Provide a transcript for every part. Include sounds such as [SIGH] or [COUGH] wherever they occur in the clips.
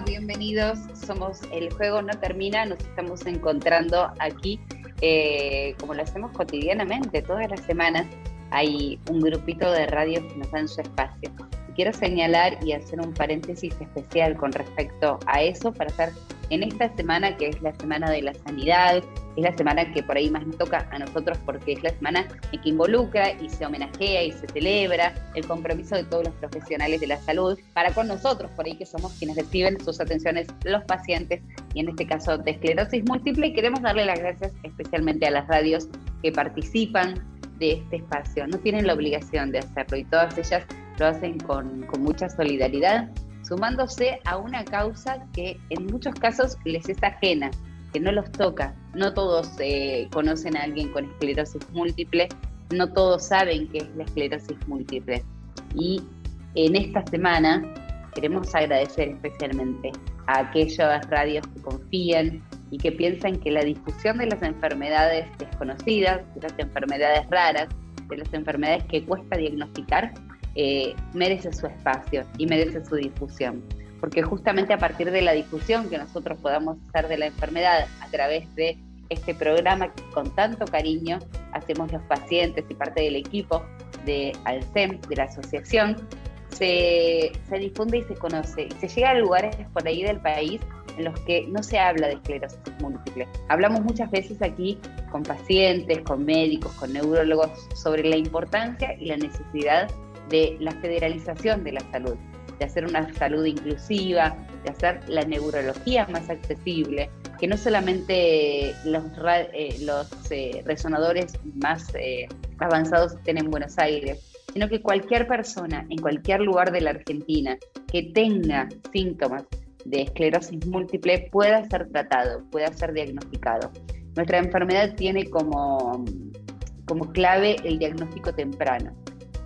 Bienvenidos. Somos El Juego No Termina. Nos estamos encontrando aquí, eh, como lo hacemos cotidianamente, todas las semanas. Hay un grupito de radios que nos dan su espacio. Quiero señalar y hacer un paréntesis especial con respecto a eso para hacer en esta semana, que es la semana de la sanidad, es la semana que por ahí más nos toca a nosotros porque es la semana en que involucra y se homenajea y se celebra el compromiso de todos los profesionales de la salud para con nosotros, por ahí que somos quienes reciben sus atenciones los pacientes y en este caso de esclerosis múltiple y queremos darle las gracias especialmente a las radios que participan de este espacio. No tienen la obligación de hacerlo y todas ellas lo hacen con, con mucha solidaridad sumándose a una causa que en muchos casos les es ajena, que no los toca. No todos eh, conocen a alguien con esclerosis múltiple, no todos saben qué es la esclerosis múltiple. Y en esta semana queremos agradecer especialmente a aquellas radios que confían y que piensan que la difusión de las enfermedades desconocidas, de las enfermedades raras, de las enfermedades que cuesta diagnosticar, eh, merece su espacio y merece su difusión. Porque justamente a partir de la difusión que nosotros podamos hacer de la enfermedad a través de este programa que con tanto cariño hacemos los pacientes y parte del equipo de Alcem, de la asociación, se, se difunde y se conoce y se llega a lugares por ahí del país en los que no se habla de esclerosis múltiple. Hablamos muchas veces aquí con pacientes, con médicos, con neurólogos sobre la importancia y la necesidad de la federalización de la salud, de hacer una salud inclusiva, de hacer la neurología más accesible, que no solamente los, eh, eh, resonadores más eh, avanzados estén en Buenos Aires, sino que cualquier persona en cualquier lugar de la Argentina que tenga síntomas de esclerosis múltiple pueda ser tratado, pueda ser diagnosticado. Nuestra enfermedad tiene como, como clave el diagnóstico temprano.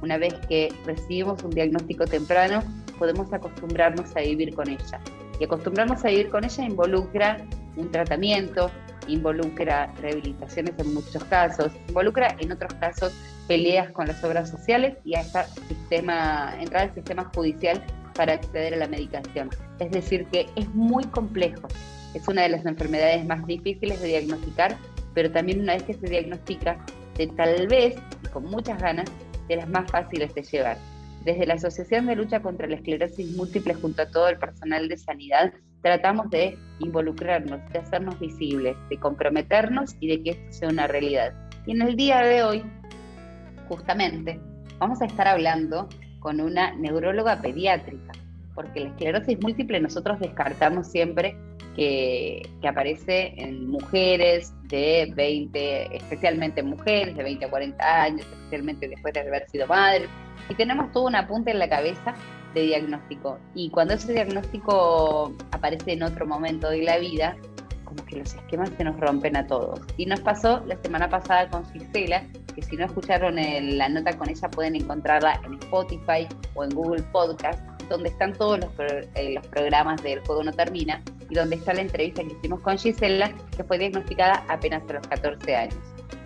Una vez que recibimos un diagnóstico temprano, podemos acostumbrarnos a vivir con ella. Y acostumbrarnos a vivir con ella involucra un tratamiento, involucra rehabilitaciones en muchos casos, involucra en otros casos peleas con las obras sociales y hasta sistema, entrar al sistema judicial para acceder a la medicación. Es decir, que es muy complejo. Es una de las enfermedades más difíciles de diagnosticar, pero también una vez que se diagnostica, de tal vez, y con muchas ganas, de las más fáciles de llevar. Desde la Asociación de Lucha contra la Esclerosis Múltiple junto a todo el personal de sanidad, tratamos de involucrarnos, de hacernos visibles, de comprometernos y de que esto sea una realidad. Y en el día de hoy, justamente, vamos a estar hablando con una neuróloga pediátrica, porque la esclerosis múltiple nosotros descartamos siempre que, aparece en mujeres de 20, especialmente mujeres de 20 a 40 años, especialmente después de haber sido madres, y tenemos todo un apunte en la cabeza de diagnóstico. Y cuando ese diagnóstico aparece en otro momento de la vida, como que los esquemas se nos rompen a todos. Y nos pasó la semana pasada con Gisela, que si no escucharon la nota con ella pueden encontrarla en Spotify o en Google Podcast, donde están todos los, eh, los programas del Juego No Termina y donde está la entrevista que hicimos con Gisela, que fue diagnosticada apenas a los 14 años.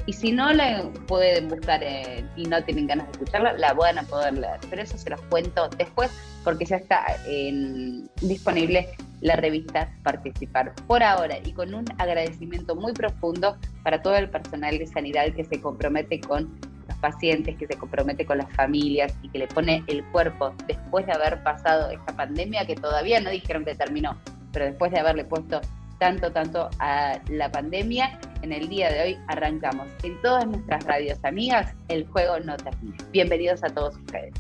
Y si no la pueden buscar y no tienen ganas de escucharla, la van a poder leer. Pero eso se los cuento después porque ya está disponible la revista Participar por ahora y con un agradecimiento muy profundo para todo el personal de sanidad que se compromete con los pacientes, que se compromete con las familias y que le pone el cuerpo después de haber pasado esta pandemia que todavía no dijeron que terminó, pero después de haberle puesto tanto, tanto a la pandemia, en el día de hoy arrancamos en todas nuestras radios amigas, el juego no termina. Bienvenidos a todos ustedes.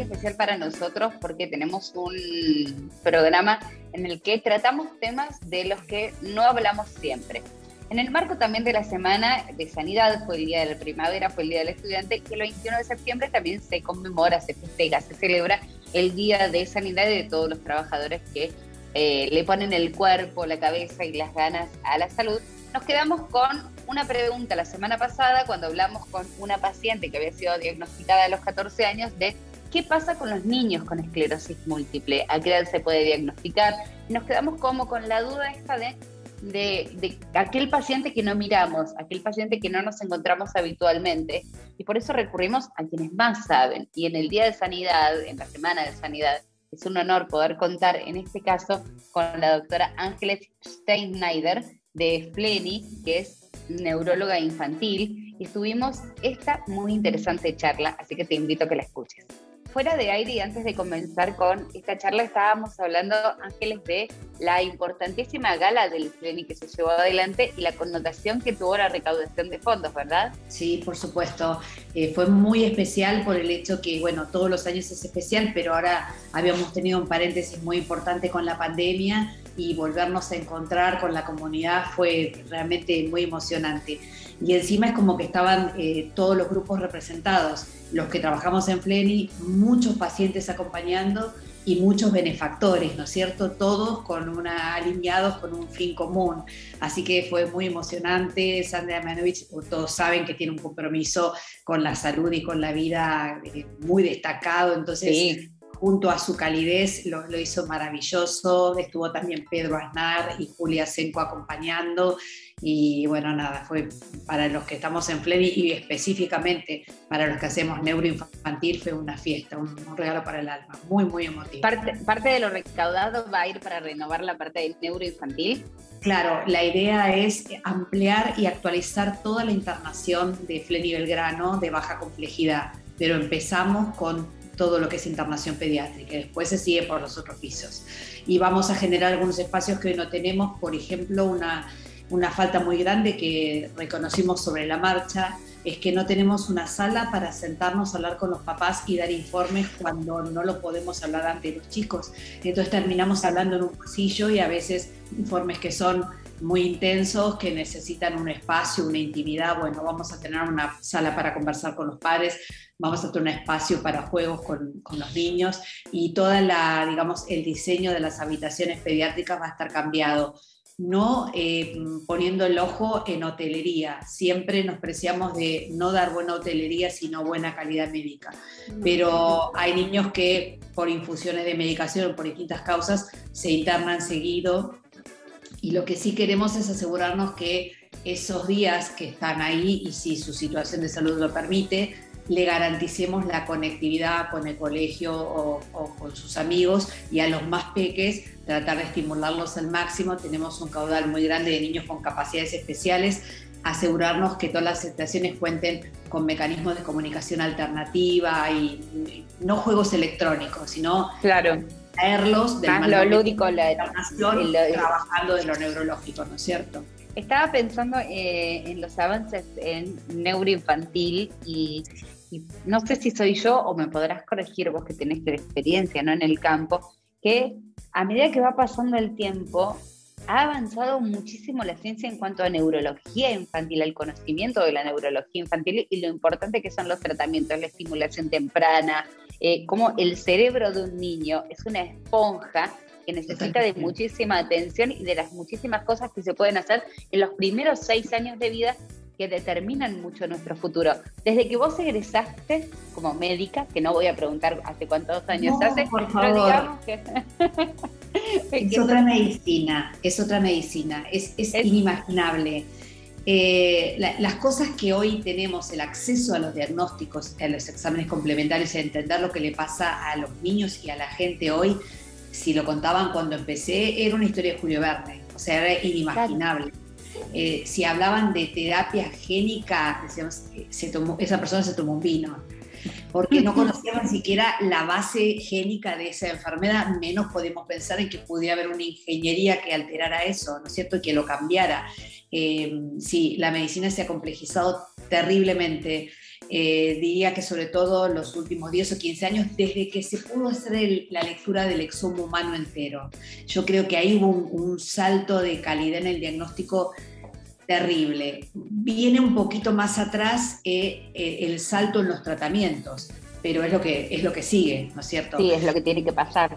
Especial para nosotros porque tenemos un programa en el que tratamos temas de los que no hablamos siempre. En el marco también de la Semana de Sanidad, fue el Día de la Primavera, fue el Día del Estudiante, que el 21 de septiembre también se conmemora, se festeja, se celebra el Día de Sanidad y de todos los trabajadores que eh, le ponen el cuerpo, la cabeza y las ganas a la salud. Nos quedamos con una pregunta la semana pasada cuando hablamos con una paciente que había sido diagnosticada a los 14 años de qué pasa con los niños con esclerosis múltiple, a qué edad se puede diagnosticar. Nos quedamos como con la duda esta de de, aquel paciente que no miramos, aquel paciente que no nos encontramos habitualmente. Y por eso recurrimos a quienes más saben. Y en el Día de Sanidad, en la Semana de Sanidad, es un honor poder contar en este caso con la doctora Ángeles Steinschneider de FLENI, que es neuróloga infantil, y tuvimos esta muy interesante charla, así que te invito a que la escuches fuera de aire y antes de comenzar con esta charla estábamos hablando, Ángeles, de la importantísima gala del CLENI que se llevó adelante y la connotación que tuvo la recaudación de fondos, ¿verdad? Sí, por supuesto. Eh, fue muy especial por el hecho que, bueno, todos los años es especial, pero ahora habíamos tenido un paréntesis muy importante con la pandemia y volvernos a encontrar con la comunidad fue realmente muy emocionante. Y encima es como que estaban eh, todos los grupos representados los que trabajamos en Fleni, muchos pacientes acompañando y muchos benefactores, ¿no es cierto? Todos con una, alineados con un fin común. Así que fue muy emocionante. Sandra Manovich, todos saben que tiene un compromiso con la salud y con la vida eh, muy destacado. Entonces, junto a su calidez, lo, lo, hizo maravilloso. Estuvo también Pedro Aznar y Julia Senco acompañando. Y bueno, nada, fue para los que estamos en Fleni y específicamente para los que hacemos neuroinfantil, fue una fiesta, un, regalo para el alma, muy, muy emotivo. Parte, parte de lo recaudado va a ir para renovar la parte de neuroinfantil. Claro, la idea es ampliar y actualizar toda la internación de Fleni Belgrano de baja complejidad, pero empezamos con todo lo que es internación pediátrica. Después se sigue por los otros pisos. Y vamos a generar algunos espacios que hoy no tenemos, por ejemplo, una una falta muy grande que reconocimos sobre la marcha es que no tenemos una sala para sentarnos a hablar con los papás y dar informes cuando no lo podemos hablar ante los chicos. Entonces terminamos hablando en un pasillo y a veces informes que son muy intensos, que necesitan un espacio, una intimidad. Bueno, vamos a tener una sala para conversar con los padres, vamos a tener un espacio para juegos con, con los niños y toda la, digamos, el diseño de las habitaciones pediátricas va a estar cambiado no eh, poniendo el ojo en hotelería. Siempre nos preciamos de no dar buena hotelería, sino buena calidad médica. Pero hay niños que por infusiones de medicación o por distintas causas se internan seguido y lo que sí queremos es asegurarnos que esos días que están ahí y si su situación de salud lo permite, le garanticemos la conectividad con el colegio o, con sus amigos y a los más peques tratar de estimularlos al máximo. Tenemos un caudal muy grande de niños con capacidades especiales, asegurarnos que todas las estaciones cuenten con mecanismos de comunicación alternativa y, no juegos electrónicos, sino claro. Traerlos del Más lo lúdico, la, trabajando de lo neurológico, ¿no es cierto? Estaba pensando eh, en los avances en neuroinfantil y no sé si soy yo o me podrás corregir vos que tenés la experiencia ¿no? en el campo, que a medida que va pasando el tiempo, ha avanzado muchísimo la ciencia en cuanto a neurología infantil, al conocimiento de la neurología infantil y lo importante que son los tratamientos, la estimulación temprana, eh, como el cerebro de un niño es una esponja que necesita de muchísima atención y de las muchísimas cosas que se pueden hacer en los primeros seis años de vida que determinan mucho nuestro futuro. Desde que vos egresaste como médica, que no voy a preguntar hace cuántos años hace, por favor. [LAUGHS] es otra medicina, es otra medicina, es, es, inimaginable. Eh, las cosas que hoy tenemos, el acceso a los diagnósticos, a los exámenes complementarios y a entender lo que le pasa a los niños y a la gente hoy, si lo contaban cuando empecé, era una historia de Julio Verne, o sea, era inimaginable. Eh, si hablaban de terapia génica, decíamos, se tomó, esa persona se tomó un vino, porque no [LAUGHS] conocíamos ni siquiera la base génica de esa enfermedad, menos podemos pensar en que pudiera haber una ingeniería que alterara eso, ¿no es cierto?, que lo cambiara. Eh, sí, la medicina se ha complejizado terriblemente. eh, diría que sobre todo los últimos 10 o 15 años, desde que se pudo hacer la lectura del exomo humano entero. Yo creo que ahí hubo un, salto de calidad en el diagnóstico terrible. Viene un poquito más atrás eh, eh, el salto en los tratamientos, pero es lo, que, es lo que sigue, ¿no es cierto? Sí, es lo que tiene que pasar.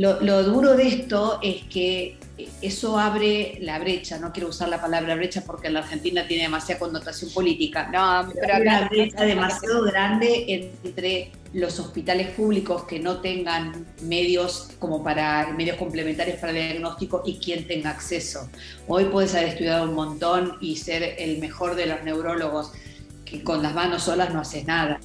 Lo, duro de esto es que eso abre la brecha, no quiero usar la palabra brecha porque en la Argentina tiene demasiada connotación política, no, pero hay una brecha demasiado grande entre los hospitales públicos que no tengan medios como para medios complementarios para el diagnóstico y quien tenga acceso. Hoy puedes haber estudiado un montón y ser el mejor de los neurólogos que con las manos solas no haces nada.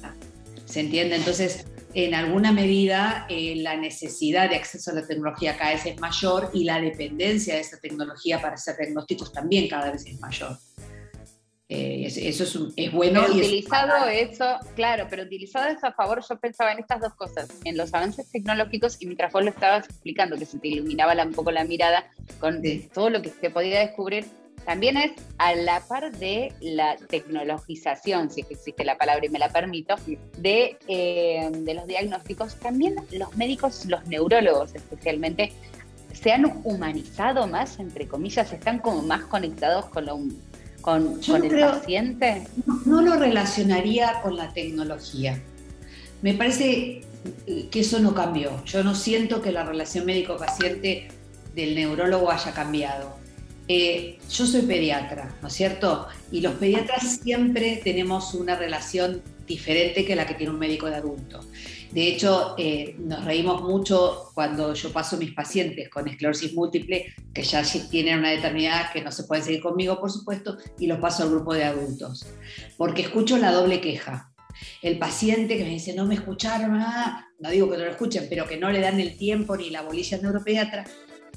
¿Se entiende? Entonces, en alguna medida eh, la necesidad de acceso a la tecnología cada vez es mayor y la dependencia de esa tecnología para hacer diagnósticos también cada vez es mayor. Eh, eso es, es bueno. y utilizado eso, claro, pero utilizado eso a favor, yo pensaba en estas dos cosas, en los avances tecnológicos y mientras vos lo estabas explicando, que se te iluminaba un poco la mirada con todo lo que se podía descubrir, también es a la par de la tecnologización, si existe la palabra y me la permito, de, eh, de los diagnósticos, también los médicos, los neurólogos especialmente, se han humanizado más, entre comillas, están como más conectados con, lo, con, el paciente. No, lo relacionaría con la tecnología. Me parece que eso no cambió. Yo no siento que la relación médico-paciente del neurólogo haya cambiado. Eh, yo soy pediatra, ¿no es cierto? Y los pediatras siempre tenemos una relación diferente que la que tiene un médico de adulto. De hecho, eh, nos reímos mucho cuando yo paso mis pacientes con esclerosis múltiple, que ya tienen una determinada que no se pueden seguir conmigo, por supuesto, y los paso al grupo de adultos. Porque escucho la doble queja. El paciente que me dice, no me escucharon, ah", no digo que no lo escuchen, pero que no le dan el tiempo ni la bolilla neuropediatra,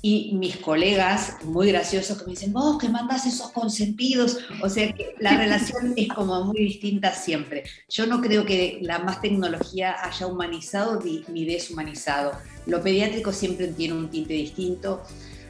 y mis colegas muy graciosos que me dicen, vos que mandas esos consentidos, o sea que la relación [LAUGHS] es como muy distinta siempre. Yo no creo que la más tecnología haya humanizado ni deshumanizado. Lo pediátrico siempre tiene un tinte distinto.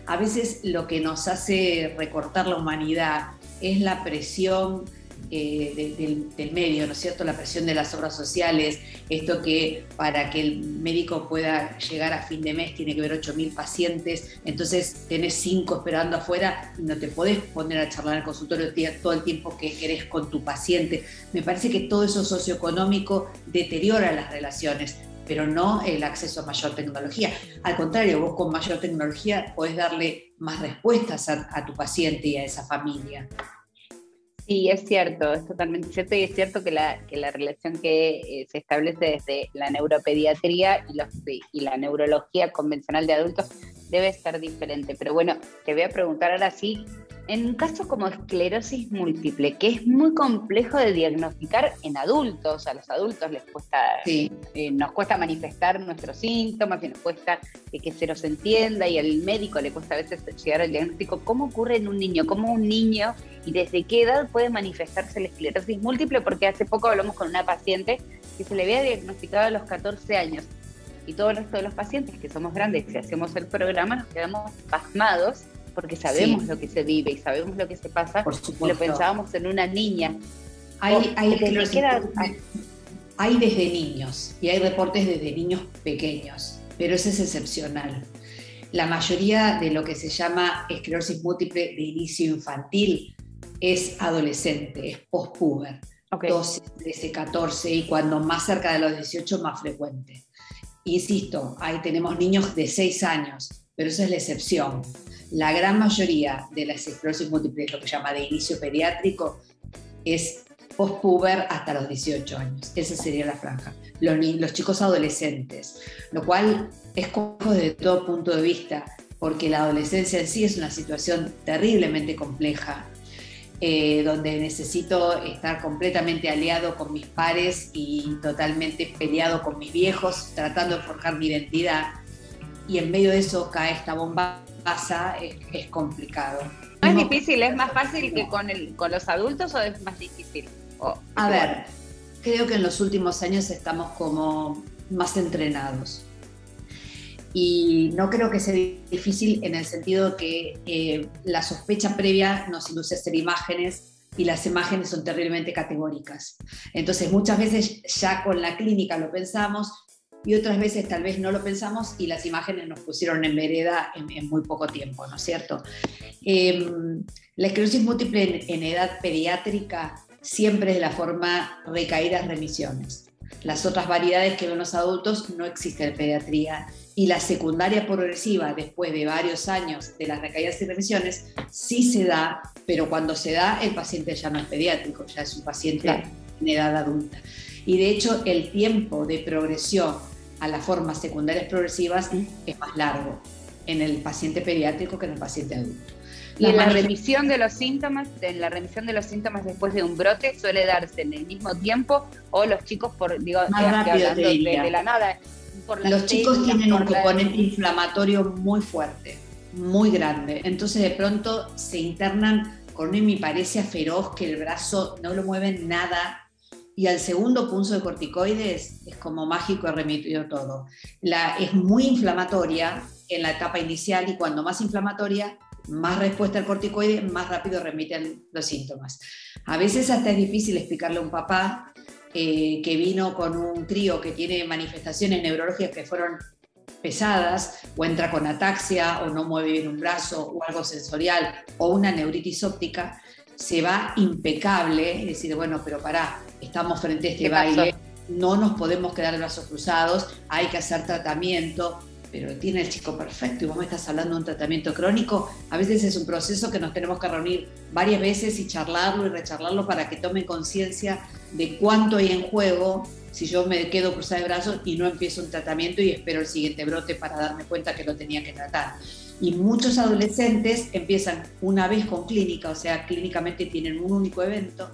A veces lo que nos hace recortar la humanidad es la presión eh, del, medio, ¿no es cierto? La presión de las obras sociales, esto que para que el médico pueda llegar a fin de mes tiene que ver 8.000 pacientes, entonces tenés 5 esperando afuera y no te podés poner a charlar en el consultorio todo el tiempo que querés con tu paciente. Me parece que todo eso socioeconómico deteriora las relaciones pero no el acceso a mayor tecnología. Al contrario, vos con mayor tecnología podés darle más respuestas a tu paciente y a esa familia. Sí, es cierto, es totalmente cierto y es cierto que la, que la relación que eh, se establece desde la neuropediatría y, los, y la neurología convencional de adultos debe ser diferente. Pero bueno, te voy a preguntar ahora sí, en un caso como esclerosis múltiple, que es muy complejo de diagnosticar en adultos, a los adultos les cuesta, eh, nos cuesta manifestar nuestros síntomas, y nos cuesta que se los entienda y al médico le cuesta a veces llegar al diagnóstico. ¿Cómo ocurre en un niño? ¿Cómo un niño y desde qué edad puede manifestarse la esclerosis múltiple? Porque hace poco hablamos con una paciente que se le había diagnosticado a los 14 años y todo el resto de los pacientes que somos grandes, que hacemos el programa, nos quedamos pasmados porque sabemos lo que se vive y sabemos lo que se pasa, lo pensábamos en una niña. Hay, hay, hay desde niños y hay reportes desde niños pequeños, pero ese es excepcional. La mayoría de lo que se llama esclerosis múltiple de inicio infantil es adolescente, es postpuber, okay. 12, 13, 14 y cuando más cerca de los 18 más frecuente. Insisto, ahí tenemos niños de 6 años, pero esa es la excepción la gran mayoría de las esclerosis múltiples, lo que llama de inicio pediátrico, es postpuber hasta los 18 años. Esa sería la franja. Los, los chicos adolescentes, lo cual es cojo desde todo punto de vista, porque la adolescencia en sí es una situación terriblemente compleja, eh, donde necesito estar completamente aliado con mis pares y totalmente peleado con mis viejos, tratando de forjar mi identidad. Y en medio de eso cae esta bomba pasa es, complicado. ¿Es difícil? ¿Es más fácil que con, el, con los adultos o es más difícil? a ver, creo que en los últimos años estamos como más entrenados. Y no creo que sea difícil en el sentido que eh, la sospecha previa nos induce a hacer imágenes y las imágenes son terriblemente categóricas. Entonces muchas veces ya con la clínica lo pensamos y otras veces tal vez no lo pensamos y las imágenes nos pusieron en vereda en, muy poco tiempo, ¿no es cierto? Em, la esclerosis múltiple en, edad pediátrica siempre es de la forma recaídas remisiones. Las otras variedades que ven los adultos no existen en pediatría y la secundaria progresiva después de varios años de las recaídas y remisiones sí se da, pero cuando se da el paciente ya no es pediátrico, ya es un paciente en edad adulta. Y de hecho el tiempo de progresión a las formas secundarias progresivas es más largo en el paciente pediátrico que en el paciente adulto. Y en la remisión de los síntomas, en la remisión de los síntomas después de un brote suele darse en el mismo tiempo o los chicos por digo más rápido de, la nada. los chicos tienen un componente inflamatorio muy fuerte, muy grande. Entonces de pronto se internan con una hemiparesia feroz que el brazo no lo mueven nada y al segundo punto de corticoides es como mágico, ha remitido todo. Es muy inflamatoria en la etapa inicial y cuando más inflamatoria, más respuesta al corticoide, más rápido remiten los síntomas. A veces hasta es difícil explicarle a un papá eh, que vino con un crío que tiene manifestaciones neurológicas que fueron pesadas, o entra con ataxia, o no mueve bien un brazo, o algo sensorial, o una neuritis óptica, se va impecable, es decir, bueno, pero pará, estamos frente a este baile, no nos podemos quedar de brazos cruzados, hay que hacer tratamiento, pero tiene el chico perfecto y vos me estás hablando de un tratamiento crónico, a veces es un proceso que nos tenemos que reunir varias veces y charlarlo y recharlarlo para que tome conciencia de cuánto hay en juego si yo me quedo cruzada de brazos y no empiezo un tratamiento y espero el siguiente brote para darme cuenta que lo tenía que tratar. Y muchos adolescentes empiezan una vez con clínica, o sea, clínicamente tienen un único evento,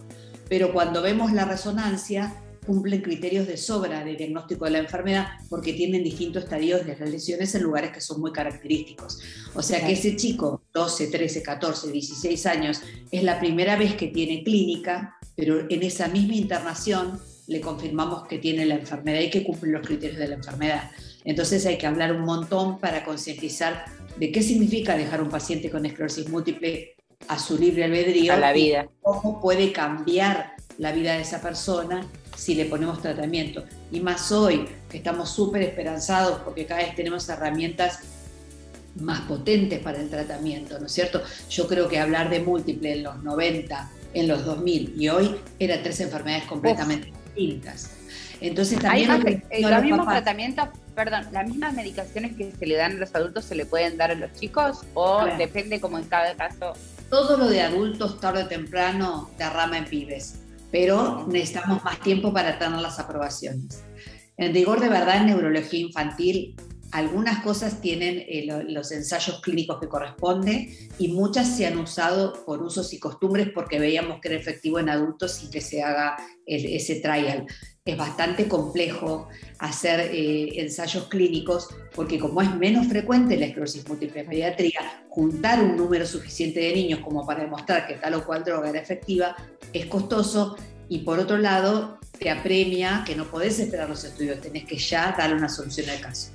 pero cuando vemos la resonancia cumplen criterios de sobra de diagnóstico de la enfermedad porque tienen distintos estadios de las lesiones en lugares que son muy característicos. O sea que ese chico, 12, 13, 14, 16 años, es la primera vez que tiene clínica, pero en esa misma internación le confirmamos que tiene la enfermedad y que cumple los criterios de la enfermedad. Entonces hay que hablar un montón para concientizar de qué significa dejar un paciente con esclerosis múltiple a su libre albedrío. A la vida. cómo puede cambiar la vida de esa persona si le ponemos tratamiento. Y más hoy, que estamos súper esperanzados porque cada vez tenemos herramientas más potentes para el tratamiento, ¿no es cierto? Yo creo que hablar de múltiple en los 90, en los 2000 y hoy eran tres enfermedades completamente distintas. Entonces también... Hay los mismos tratamientos perdón, ¿las mismas medicaciones que se le dan a los adultos se le pueden dar a los chicos o depende como en cada caso? Todo lo de adultos tarde o temprano derrama en pibes, pero necesitamos más tiempo para tener las aprobaciones. En rigor de verdad, en neurología infantil, algunas cosas tienen eh, los ensayos clínicos que corresponden y muchas se han usado por usos y costumbres porque veíamos que era efectivo en adultos sin que se haga ese trial es bastante complejo hacer eh, ensayos clínicos porque como es menos frecuente la esclerosis múltiple en pediatría, juntar un número suficiente de niños como para demostrar que tal o cual droga era efectiva es costoso y por otro lado te apremia que no podés esperar los estudios, tenés que ya dar una solución al caso.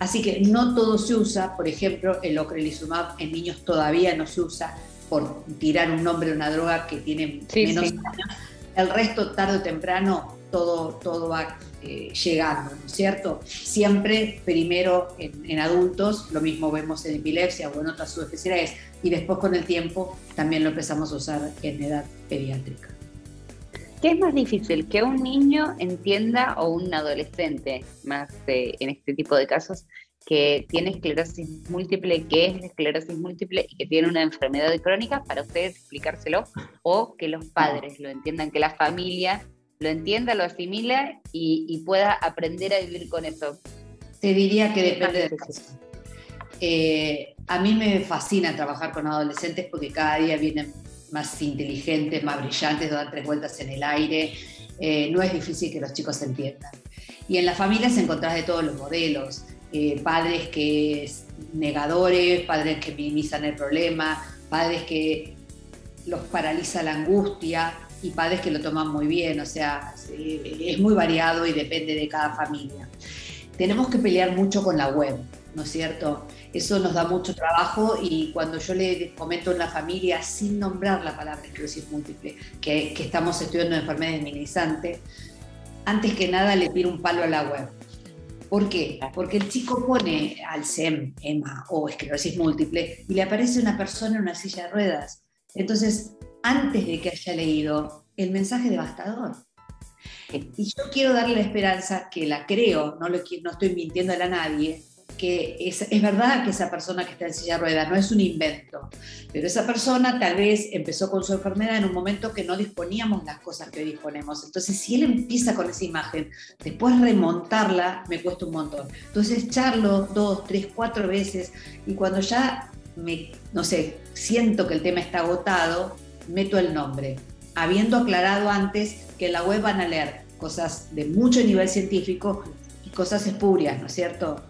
Así que no todo se usa, por ejemplo, el ocrelizumab en niños todavía no se usa por tirar un nombre de una droga que tiene menos años. El resto, tarde o temprano, todo, todo va eh, llegando, ¿no es cierto? Siempre primero en, adultos, lo mismo vemos en epilepsia o en otras subespecialidades, y después con el tiempo también lo empezamos a usar en edad pediátrica. ¿Qué es más difícil? ¿Que un niño entienda o un adolescente, más eh, en este tipo de casos, que tiene esclerosis múltiple, que es esclerosis múltiple y que tiene una enfermedad crónica, para ustedes explicárselo, o que los padres lo entiendan, que la familia lo entienda, lo asimila y, pueda aprender a vivir con eso? Te diría que depende del caso. Eh, a mí me fascina trabajar con adolescentes porque cada día vienen más inteligentes, más brillantes, dan tres vueltas en el aire. Eh, no es difícil que los chicos entiendan. Y en las familias encontrás de todos los modelos. Eh, padres que negadores, padres que minimizan el problema, padres que los paraliza la angustia, y padres que lo toman muy bien, o sea, es muy variado y depende de cada familia. Tenemos que pelear mucho con la web. ¿no es cierto? Eso nos da mucho trabajo y cuando yo le comento en la familia, sin nombrar la palabra esclerosis múltiple, que, que estamos estudiando enfermedad minimizante, antes que nada le tiro un palo a la web. ¿Por qué? Porque el chico pone al SEM, EMA o esclerosis múltiple y le aparece una persona en una silla de ruedas. Entonces, antes de que haya leído el mensaje devastador. Y yo quiero darle la esperanza, que la creo, no, lo, no estoy mintiéndole a nadie, que es, es, verdad que esa persona que está en silla de ruedas no es un invento, pero esa persona tal vez empezó con su enfermedad en un momento que no disponíamos las cosas que hoy disponemos. Entonces, si él empieza con esa imagen, después remontarla me cuesta un montón. Entonces, echarlo dos, tres, cuatro veces y cuando ya me, no sé, siento que el tema está agotado, meto el nombre, habiendo aclarado antes que en la web van a leer cosas de mucho nivel científico y cosas espurias, ¿no es cierto?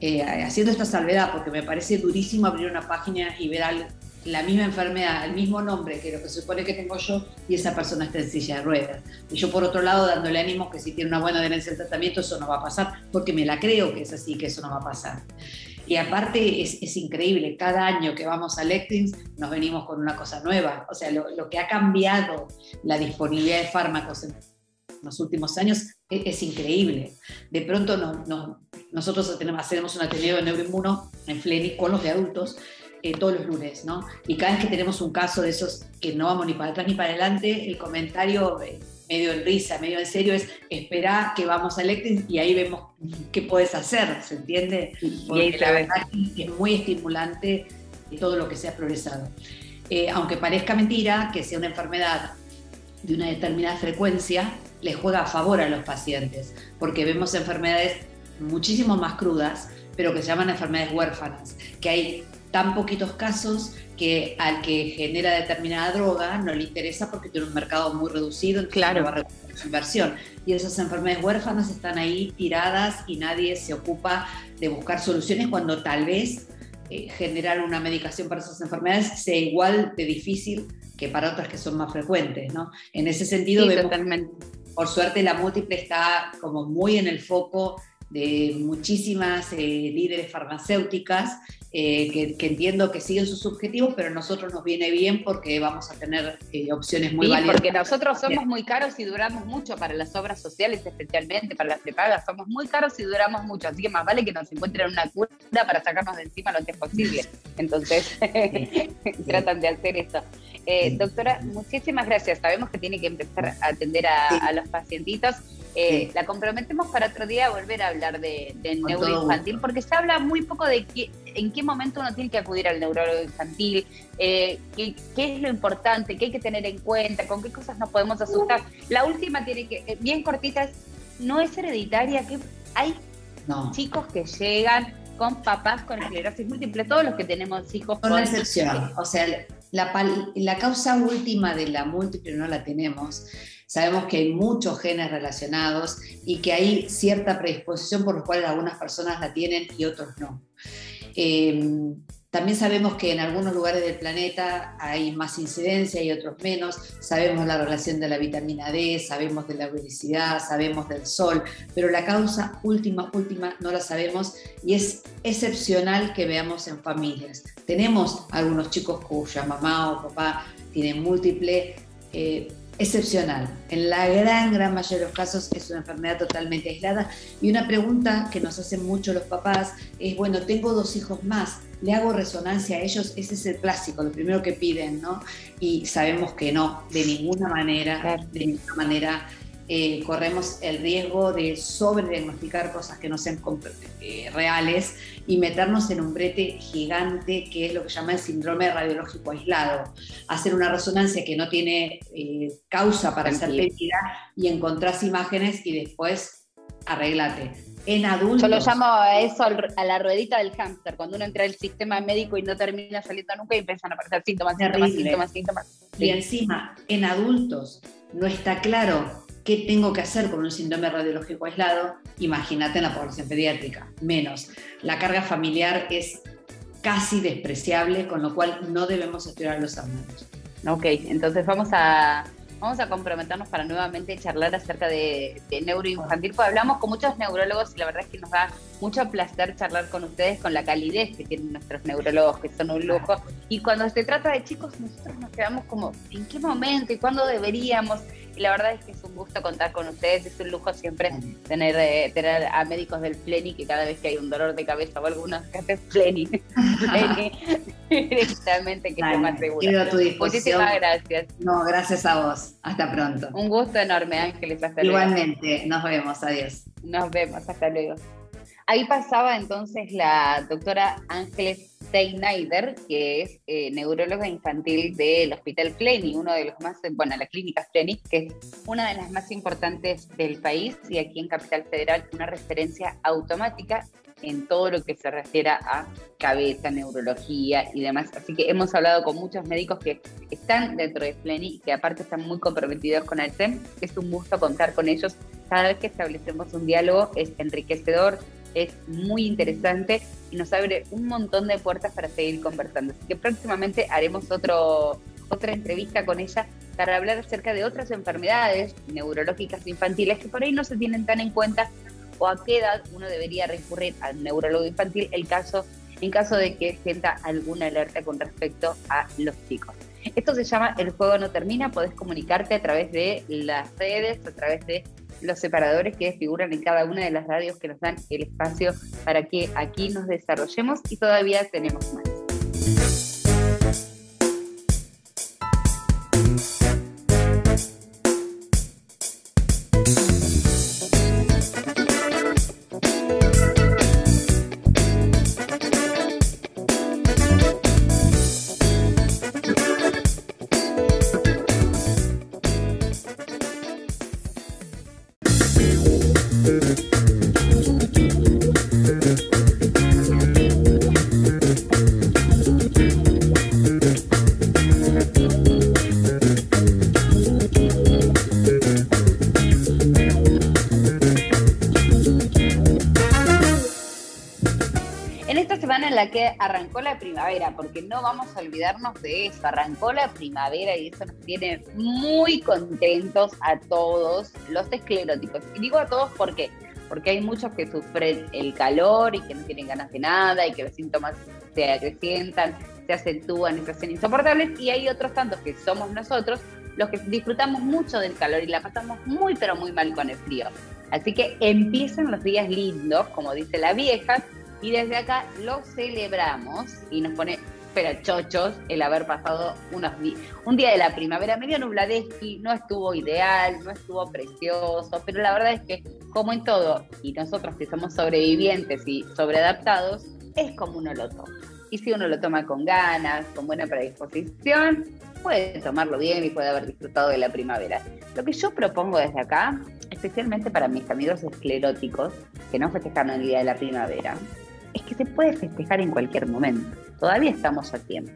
Eh, haciendo esta salvedad, porque me parece durísimo abrir una página y ver la misma enfermedad, el mismo nombre que lo que se supone que tengo yo y esa persona está en silla de ruedas. Y yo por otro lado dándole ánimo que si tiene una buena adherencia al tratamiento eso no va a pasar, porque me la creo que es así, que eso no va a pasar. Y aparte es, es increíble, cada año que vamos a Lectins nos venimos con una cosa nueva. O sea, lo, lo que ha cambiado la disponibilidad de fármacos en los últimos años es, increíble. De pronto nosotros tenemos, hacemos un ateneo de neuroinmuno en Fleni con los de adultos eh, todos los lunes, ¿no? Y cada vez que tenemos un caso de esos que no vamos ni para atrás ni para adelante, el comentario eh, medio en risa, medio en serio es espera que vamos a Lectin y ahí vemos qué puedes hacer, ¿se entiende? y la verdad que es muy estimulante todo lo que se ha progresado. Eh, aunque parezca mentira que sea una enfermedad de una determinada frecuencia, les juega a favor a los pacientes, porque vemos enfermedades muchísimo más crudas, pero que se llaman enfermedades huérfanas, que hay tan poquitos casos que al que genera determinada droga no le interesa porque tiene un mercado muy reducido, entonces claro. va a recuperar su inversión. Y esas enfermedades huérfanas están ahí tiradas y nadie se ocupa de buscar soluciones cuando tal vez eh, generar una medicación para esas enfermedades sea igual de difícil que para otras que son más frecuentes, ¿no? En ese sentido, totalmente por suerte la múltiple está como muy en el foco de muchísimas eh, líderes farmacéuticas eh, que, entiendo que siguen sus objetivos, pero a nosotros nos viene bien porque vamos a tener eh, opciones muy sí, Porque nosotros somos muy caros y duramos mucho para las obras sociales, especialmente para las prepagas, somos muy caros y duramos mucho, así que más vale que nos encuentren una cura para sacarnos de encima lo antes posible. Entonces, [LAUGHS] tratan de hacer esto. Eh, doctora, muchísimas gracias. Sabemos que tiene que empezar a atender a, los pacientitos. Eh, la comprometemos para otro día volver a hablar de, neuroinfantil, porque se habla muy poco de en qué momento uno tiene que acudir al neurólogo infantil, eh, qué, es lo importante, qué hay que tener en cuenta, con qué cosas nos podemos asustar. La última tiene que, bien cortita, es, no es hereditaria, que hay chicos que llegan con papás con esclerosis múltiple, todos los que tenemos hijos. Con excepción, o sea, la, causa última de la múltiple no la tenemos. Sabemos que hay muchos genes relacionados y que hay cierta predisposición por lo cual algunas personas la tienen y otros no. Eh, también sabemos que en algunos lugares del planeta hay más incidencia y otros menos. Sabemos la relación de la vitamina D, sabemos de la obesidad, sabemos del sol, pero la causa última, última no la sabemos y es excepcional que veamos en familias. Tenemos algunos chicos cuya mamá o papá tienen múltiple. Eh, excepcional. En la gran, gran mayoría de los casos es una enfermedad totalmente aislada. Y una pregunta que nos hacen mucho los papás es, bueno, tengo dos hijos más, ¿le hago resonancia a ellos? Ese es el clásico, lo primero que piden, ¿no? Y sabemos que no, de ninguna manera, de ninguna manera eh, corremos el riesgo de sobrediagnosticar cosas que no sean eh, reales y meternos en un brete gigante que es lo que llama el síndrome radiológico aislado. Hacer una resonancia que no tiene eh, causa para ser pedida y encontrás imágenes y después arreglate. En adultos. Yo lo llamo a eso a la ruedita del hámster, cuando uno entra al sistema médico y no termina saliendo nunca y empiezan a aparecer síntomas, síntomas, síntomas, síntomas. Y encima, en adultos, no está claro ¿Qué tengo que hacer con un síndrome radiológico aislado? Imagínate en la población pediátrica, menos. La carga familiar es casi despreciable, con lo cual no debemos estudiar a los hermanos. Ok, entonces vamos a, vamos a comprometernos para nuevamente charlar acerca de, neuroinfantil, porque hablamos con muchos neurólogos y la verdad es que nos da mucho placer charlar con ustedes con la calidez que tienen nuestros neurólogos, que son un lujo. Y cuando se trata de chicos, nosotros nos quedamos como, ¿en qué momento y cuándo deberíamos? Y la verdad es que es un gusto contar con ustedes, es un lujo siempre tener, eh, tener a médicos del Pleni que cada vez que hay un dolor de cabeza o algunos que hacen Pleni, [LAUGHS] Pleni directamente que se más seguro. a tu disposición. Muchísimas gracias. No, gracias a vos. Hasta pronto. Un gusto enorme, Ángeles. Hasta Igualmente, nos vemos. Adiós. Nos vemos. Hasta luego. Ahí pasaba entonces la doctora Ángeles Steineider, que es eh, neuróloga infantil del Hospital Pleni, uno de los más, bueno, la clínica Pleni, que es una de las más importantes del país y aquí en Capital Federal una referencia automática en todo lo que se refiere a cabeza, neurología y demás. Así que hemos hablado con muchos médicos que están dentro de Pleni y que aparte están muy comprometidos con el SEM. Es un gusto contar con ellos. Cada vez que establecemos un diálogo es enriquecedor, es muy interesante y nos abre un montón de puertas para seguir conversando. Así que próximamente haremos otro, otra entrevista con ella para hablar acerca de otras enfermedades neurológicas infantiles que por ahí no se tienen tan en cuenta o a qué edad uno debería recurrir al neurólogo infantil el caso, en caso de que sienta alguna alerta con respecto a los chicos. Esto se llama El juego no termina, podés comunicarte a través de las redes, a través de los separadores que figuran en cada una de las radios que nos dan el espacio para que aquí nos desarrollemos y todavía tenemos más. Que arrancó la primavera, porque no vamos a olvidarnos de eso, arrancó la primavera y eso nos tiene muy contentos a todos los escleróticos. Y digo a todos porque porque hay muchos que sufren el calor y que no tienen ganas de nada y que los síntomas se acrecientan, se acentúan y se hacen insoportables y hay otros tantos que somos nosotros los que disfrutamos mucho del calor y la pasamos muy pero muy mal con el frío. Así que empiezan los días lindos, como dice la vieja, y desde acá lo celebramos y nos pone pero chochos el haber pasado unos un día de la primavera medio nubladesqui, no estuvo ideal, no estuvo precioso, pero la verdad es que como en todo, y nosotros que somos sobrevivientes y sobreadaptados, es como uno lo toma. Y si uno lo toma con ganas, con buena predisposición, puede tomarlo bien y puede haber disfrutado de la primavera. Lo que yo propongo desde acá, especialmente para mis amigos escleróticos que no festejaron el día de la primavera, es que se puede festejar en cualquier momento. Todavía estamos a tiempo.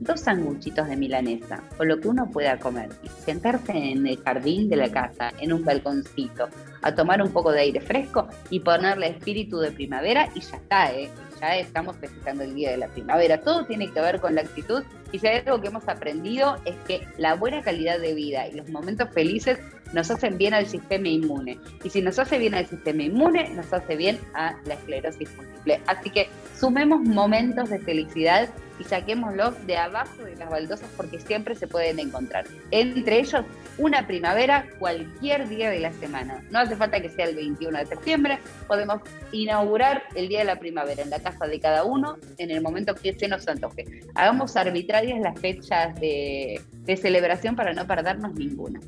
Dos sanguchitos de milanesa o lo que uno pueda comer y sentarse en el jardín de la casa, en un balconcito, a tomar un poco de aire fresco y ponerle espíritu de primavera y ya está, ¿eh? ya estamos festejando el día de la primavera. Todo tiene que ver con la actitud y si hay algo que hemos aprendido es que la buena calidad de vida y los momentos felices nos hacen bien al sistema inmune. Y si nos hace bien al sistema inmune, nos hace bien a la esclerosis múltiple. Así que sumemos momentos de felicidad y saquémoslos de abajo de las baldosas porque siempre se pueden encontrar. Entre ellos, una primavera cualquier día de la semana. No hace falta que sea el 21 de septiembre, podemos inaugurar el día de la primavera en la casa de cada uno en el momento que se nos antoje. Hagamos arbitrarias las fechas de, celebración para no perdernos ninguna.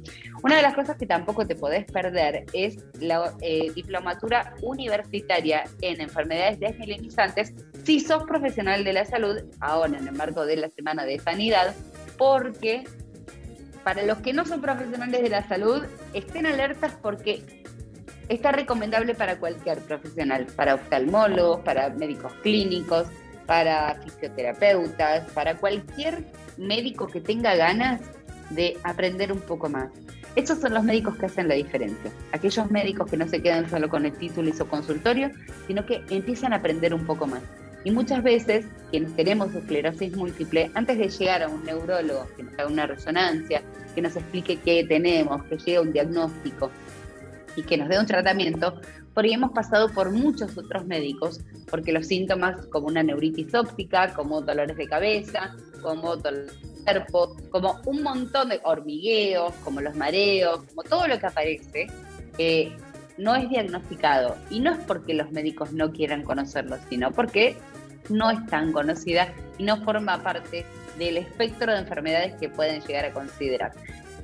Una de las cosas que tampoco te podés perder es la eh, diplomatura universitaria en enfermedades desmilenizantes si sos profesional de la salud, ahora en el marco de la Semana de Sanidad, porque para los que no son profesionales de la salud, estén alertas porque está recomendable para cualquier profesional, para oftalmólogos, para médicos clínicos, para fisioterapeutas, para cualquier médico que tenga ganas de aprender un poco más. Esos son los médicos que hacen la diferencia. Aquellos médicos que no se quedan solo con el título y su consultorio, sino que empiezan a aprender un poco más. Y muchas veces quienes tenemos esclerosis múltiple, antes de llegar a un neurólogo que nos haga una resonancia, que nos explique qué tenemos, que llegue un diagnóstico y que nos dé un tratamiento, porque hemos pasado por muchos otros médicos, porque los síntomas como una neuritis óptica, como dolores de cabeza, como dolor de cuerpo, como un montón de hormigueos, como los mareos, como todo lo que aparece, eh, no es diagnosticado. Y no es porque los médicos no quieran conocerlo, sino porque no es tan conocida y no forma parte del espectro de enfermedades que pueden llegar a considerar.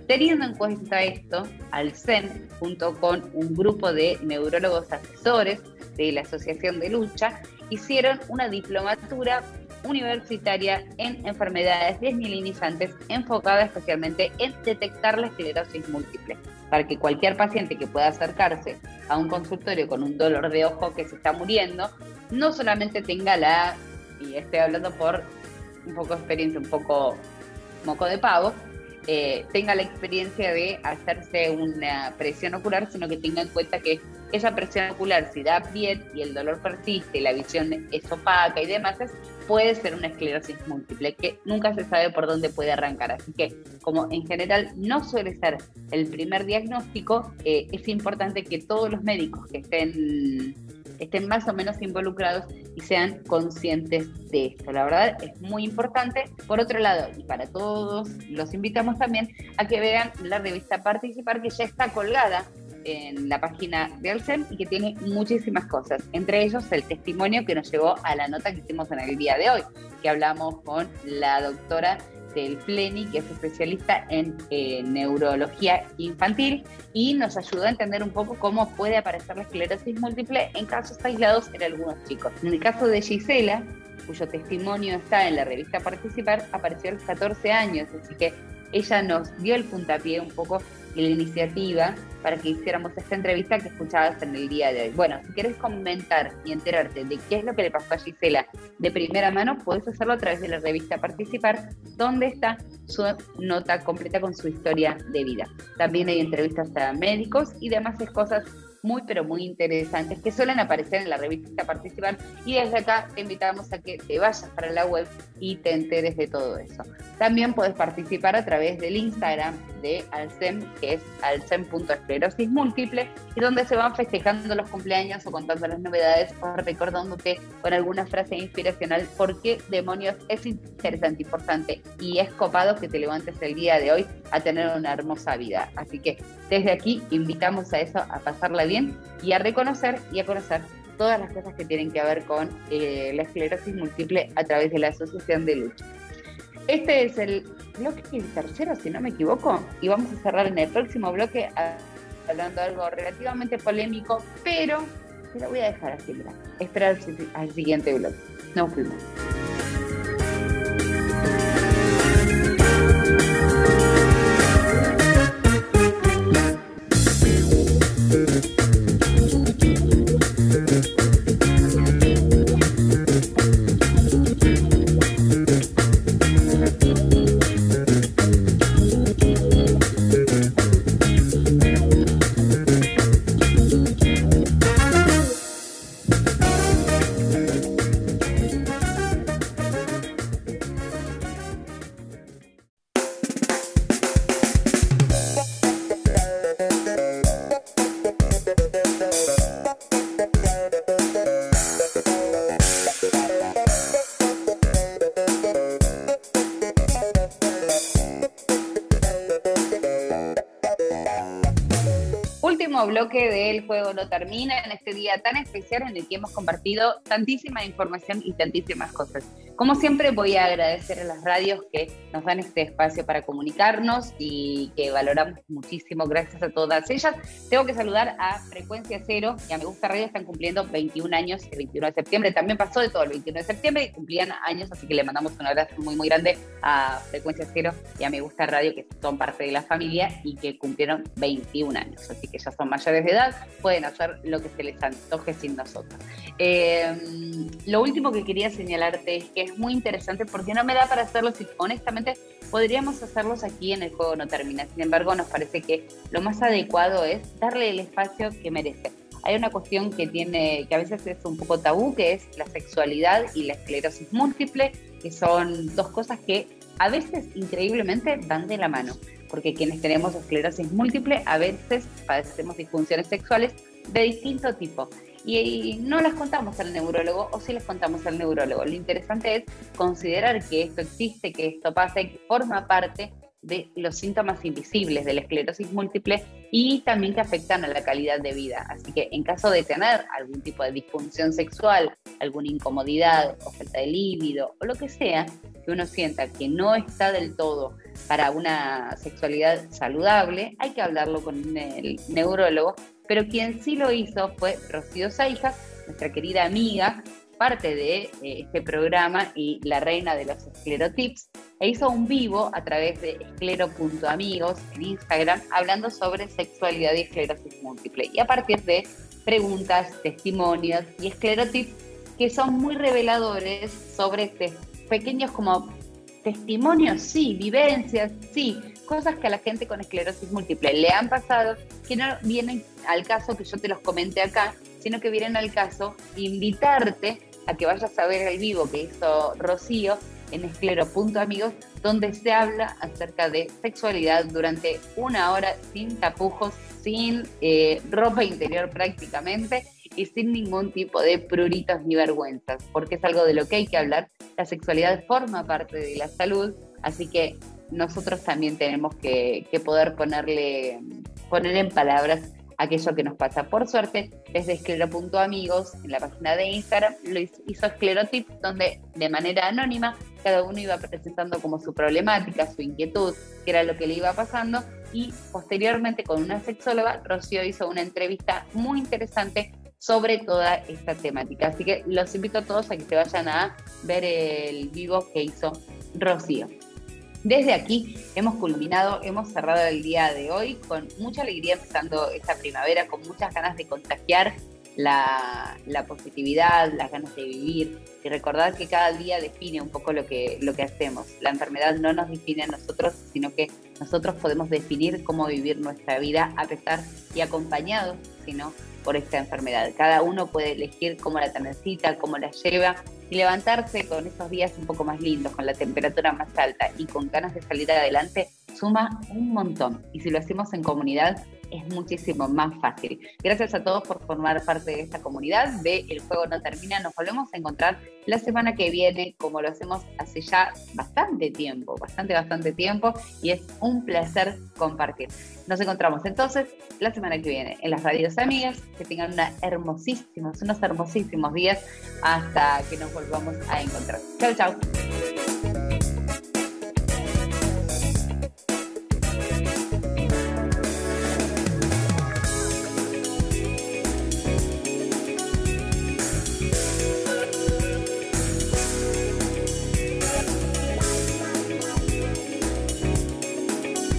Teniendo en cuenta esto, Alcen, junto con un grupo de neurólogos asesores de la Asociación de Lucha, hicieron una diplomatura universitaria en enfermedades desmielinizantes enfocada especialmente en detectar la esclerosis múltiple, para que cualquier paciente que pueda acercarse a un consultorio con un dolor de ojo que se está muriendo, no solamente tenga la, y estoy hablando por un poco de experiencia, un poco moco de pavo, eh, tenga la experiencia de hacerse una presión ocular, sino que tenga en cuenta que esa presión ocular, si da bien y el dolor persiste, la visión es opaca y demás, puede ser una esclerosis múltiple, que nunca se sabe por dónde puede arrancar. Así que, como en general no suele ser el primer diagnóstico, eh, es importante que todos los médicos que estén estén más o menos involucrados y sean conscientes de esto. La verdad es muy importante. Por otro lado, y para todos, los invitamos también a que vean la revista Participar, que ya está colgada en la página de Alcem y que tiene muchísimas cosas, entre ellos el testimonio que nos llevó a la nota que hicimos en el día de hoy, que hablamos con la doctora del Pleni, que es especialista en eh, neurología infantil y nos ayudó a entender un poco cómo puede aparecer la esclerosis múltiple en casos aislados en algunos chicos. En el caso de Gisela, cuyo testimonio está en la revista Participar, apareció a los 14 años, así que ella nos dio el puntapié un poco y la iniciativa para que hiciéramos esta entrevista que escuchabas en el día de hoy. Bueno, si quieres comentar y enterarte de qué es lo que le pasó a Gisela de primera mano, puedes hacerlo a través de la revista Participar, donde está su nota completa con su historia de vida. También hay entrevistas a médicos y demás cosas muy, pero muy interesantes que suelen aparecer en la revista Participar. Y desde acá te invitamos a que te vayas para la web y te enteres de todo eso. También puedes participar a través del Instagram de Alcem, que es alcem.esclerosis múltiple, y donde se van festejando los cumpleaños o contando las novedades o recordándote con alguna frase inspiracional por qué demonios es interesante, importante y es copado que te levantes el día de hoy a tener una hermosa vida. Así que desde aquí invitamos a eso, a pasarla bien y a reconocer y a conocer todas las cosas que tienen que ver con eh, la esclerosis múltiple a través de la Asociación de Lucha. Este es el bloque tercero, si no me equivoco, y vamos a cerrar en el próximo bloque hablando de algo relativamente polémico, pero te lo voy a dejar así, mira, esperar al siguiente bloque. Nos fuimos. Juego No Termina en este día tan especial en el que hemos compartido tantísima información y tantísimas cosas. Como siempre voy a agradecer a las radios que nos dan este espacio para comunicarnos y que valoramos muchísimo. Gracias a todas ellas. Tengo que saludar a Frecuencia Cero y a Me Gusta Radio. Están cumpliendo 21 años el 21 de septiembre. También pasó de todo el 21 de septiembre y cumplían años, así que le mandamos un abrazo muy, muy grande a Frecuencia Cero y a Me Gusta Radio, que son parte de la familia y que cumplieron 21 años. Así que ya son mayores de edad, pueden hacer lo que se les antoje sin nosotros. Eh, lo último que quería señalarte es que es muy interesante porque no me da para hacerlo si honestamente podríamos hacerlos aquí en el juego no termina. Sin embargo, nos parece que lo más adecuado es darle el espacio que merece hay una cuestión que tiene, que a veces es un poco tabú, que es la sexualidad y la esclerosis múltiple, que son dos cosas que a veces increíblemente van de la mano, porque quienes tenemos esclerosis múltiple a veces padecemos disfunciones sexuales de distinto tipo. Y, no las contamos al neurólogo o sí las contamos al neurólogo. Lo interesante es considerar que esto existe, que esto pasa y que forma parte de los síntomas invisibles de la esclerosis múltiple y también que afectan a la calidad de vida. Así que en caso de tener algún tipo de disfunción sexual, alguna incomodidad o falta de líbido o lo que sea, que uno sienta que no está del todo para una sexualidad saludable, hay que hablarlo con el neurólogo, pero quien sí lo hizo fue Rocío Saijas, nuestra querida amiga, parte de eh, este programa y la reina de los esclerotips, e hizo un vivo a través de esclero.amigos en Instagram hablando sobre sexualidad y esclerosis múltiple. Y a partir de preguntas, testimonios y esclerotips que son muy reveladores sobre este, pequeños como testimonios, sí, vivencias, sí, cosas que a la gente con esclerosis múltiple le han pasado, que no vienen al caso que yo te los comenté acá, sino que vienen al caso invitarte a que vayas a ver el vivo que hizo Rocío en esclero.amigos, donde se habla acerca de sexualidad durante una hora sin tapujos, sin eh, ropa interior prácticamente y sin ningún tipo de pruritos ni vergüenzas, porque es algo de lo que hay que hablar. La sexualidad forma parte de la salud, así que nosotros también tenemos que, que poder ponerle, poner en palabras aquello que nos pasa. Por suerte, desde esclero.amigos, en la página de Instagram, lo hizo Esclerotip, donde de manera anónima cada uno iba presentando como su problemática, su inquietud, qué era lo que le iba pasando, y posteriormente con una sexóloga, Rocío hizo una entrevista muy interesante sobre toda esta temática. Así que los invito a todos a que se vayan a ver el vivo que hizo Rocío. Desde aquí hemos culminado, hemos cerrado el día de hoy con mucha alegría empezando esta primavera, con muchas ganas de contagiar la, positividad, las ganas de vivir y recordar que cada día define un poco lo que, lo que hacemos. La enfermedad no nos define a nosotros, sino que nosotros podemos definir cómo vivir nuestra vida a pesar y acompañados, sino por esta enfermedad. Cada uno puede elegir cómo la transita, cómo la lleva y levantarse con esos días un poco más lindos, con la temperatura más alta y con ganas de salir adelante, suma un montón. Y si lo hacemos en comunidad, es muchísimo más fácil. Gracias a todos por formar parte de esta comunidad de El Juego No Termina. Nos volvemos a encontrar la semana que viene, como lo hacemos hace ya bastante tiempo, bastante, bastante tiempo, y es un placer compartir. Nos encontramos entonces la semana que viene en las radios amigas. Que tengan una hermosísimos, unos hermosísimos días hasta que nos volvamos a encontrar. Chau, chau.